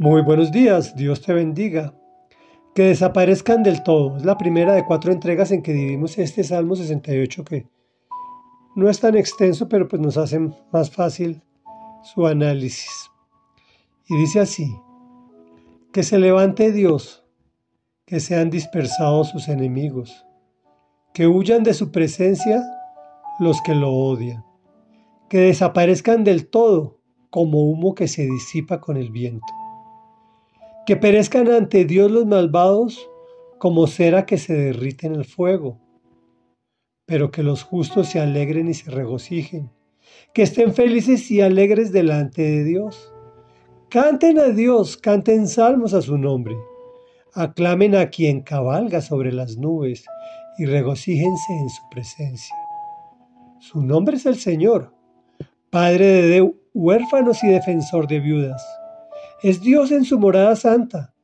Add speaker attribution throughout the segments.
Speaker 1: Muy buenos días, Dios te bendiga. Que desaparezcan del todo. Es la primera de cuatro entregas en que dividimos este Salmo 68 que no es tan extenso, pero pues nos hace más fácil su análisis. Y dice así, que se levante Dios, que sean dispersados sus enemigos, que huyan de su presencia los que lo odian, que desaparezcan del todo como humo que se disipa con el viento que perezcan ante Dios los malvados como cera que se derrite en el fuego, pero que los justos se alegren y se regocijen, que estén felices y alegres delante de Dios. Canten a Dios, canten salmos a su nombre, aclamen a quien cabalga sobre las nubes y regocíjense en su presencia. Su nombre es el Señor, Padre de huérfanos y defensor de viudas. Es Dios en su morada santa.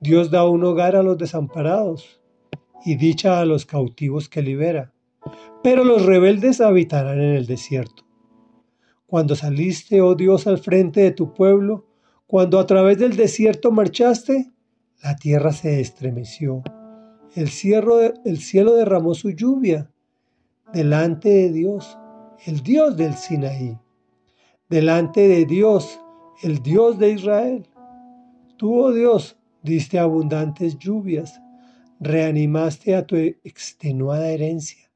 Speaker 1: Dios da un hogar a los desamparados y dicha a los cautivos que libera. Pero los rebeldes habitarán en el desierto. Cuando saliste, oh Dios, al frente de tu pueblo, cuando a través del desierto marchaste, la tierra se estremeció. El cielo, el cielo derramó su lluvia delante de Dios, el Dios del Sinaí. Delante de Dios, el Dios de Israel. Tú, oh Dios, diste abundantes lluvias, reanimaste a tu extenuada herencia.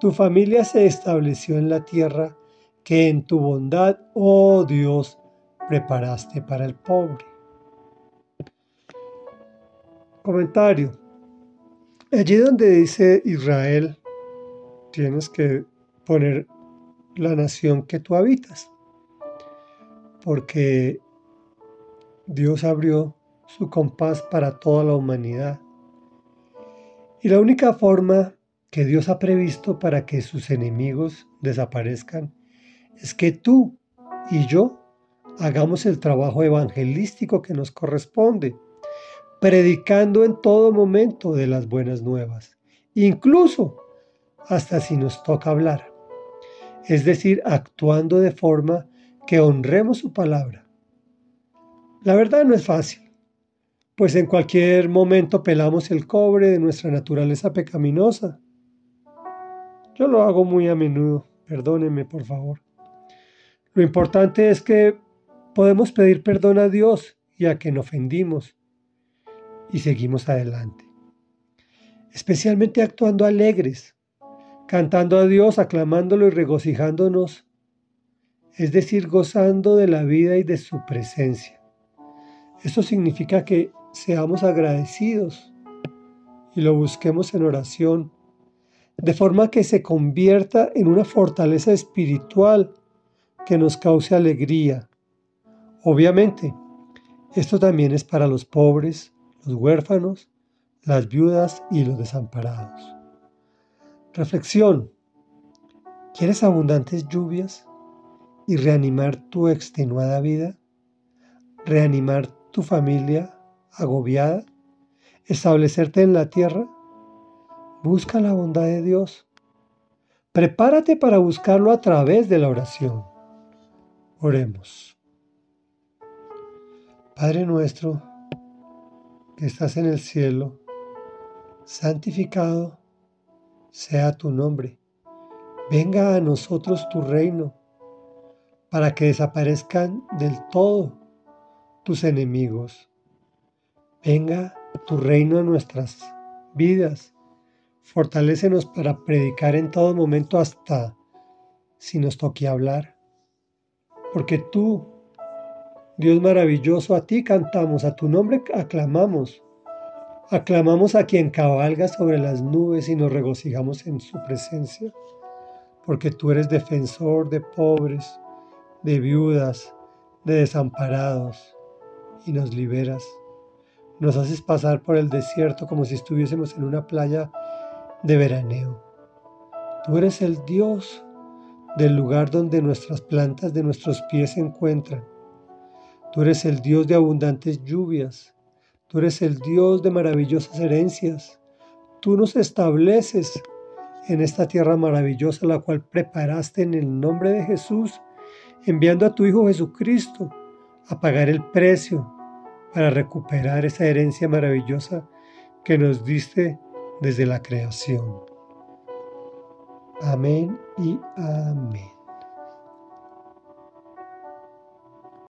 Speaker 1: Tu familia se estableció en la tierra que en tu bondad, oh Dios, preparaste para el pobre. Comentario. Allí donde dice Israel, tienes que poner la nación que tú habitas porque Dios abrió su compás para toda la humanidad. Y la única forma que Dios ha previsto para que sus enemigos desaparezcan es que tú y yo hagamos el trabajo evangelístico que nos corresponde, predicando en todo momento de las buenas nuevas, incluso hasta si nos toca hablar, es decir, actuando de forma que honremos su palabra. La verdad no es fácil, pues en cualquier momento pelamos el cobre de nuestra naturaleza pecaminosa. Yo lo hago muy a menudo, perdónenme por favor. Lo importante es que podemos pedir perdón a Dios y a quien ofendimos y seguimos adelante. Especialmente actuando alegres, cantando a Dios, aclamándolo y regocijándonos es decir, gozando de la vida y de su presencia. Esto significa que seamos agradecidos y lo busquemos en oración, de forma que se convierta en una fortaleza espiritual que nos cause alegría. Obviamente, esto también es para los pobres, los huérfanos, las viudas y los desamparados. Reflexión. ¿Quieres abundantes lluvias? Y reanimar tu extenuada vida, reanimar tu familia agobiada, establecerte en la tierra. Busca la bondad de Dios. Prepárate para buscarlo a través de la oración. Oremos. Padre nuestro, que estás en el cielo, santificado sea tu nombre. Venga a nosotros tu reino para que desaparezcan del todo tus enemigos. Venga tu reino a nuestras vidas. Fortalécenos para predicar en todo momento hasta si nos toque hablar. Porque tú, Dios maravilloso, a ti cantamos, a tu nombre aclamamos. Aclamamos a quien cabalga sobre las nubes y nos regocijamos en su presencia. Porque tú eres defensor de pobres, de viudas, de desamparados, y nos liberas. Nos haces pasar por el desierto como si estuviésemos en una playa de veraneo. Tú eres el Dios del lugar donde nuestras plantas de nuestros pies se encuentran. Tú eres el Dios de abundantes lluvias. Tú eres el Dios de maravillosas herencias. Tú nos estableces en esta tierra maravillosa la cual preparaste en el nombre de Jesús enviando a tu Hijo Jesucristo a pagar el precio para recuperar esa herencia maravillosa que nos diste desde la creación. Amén y amén.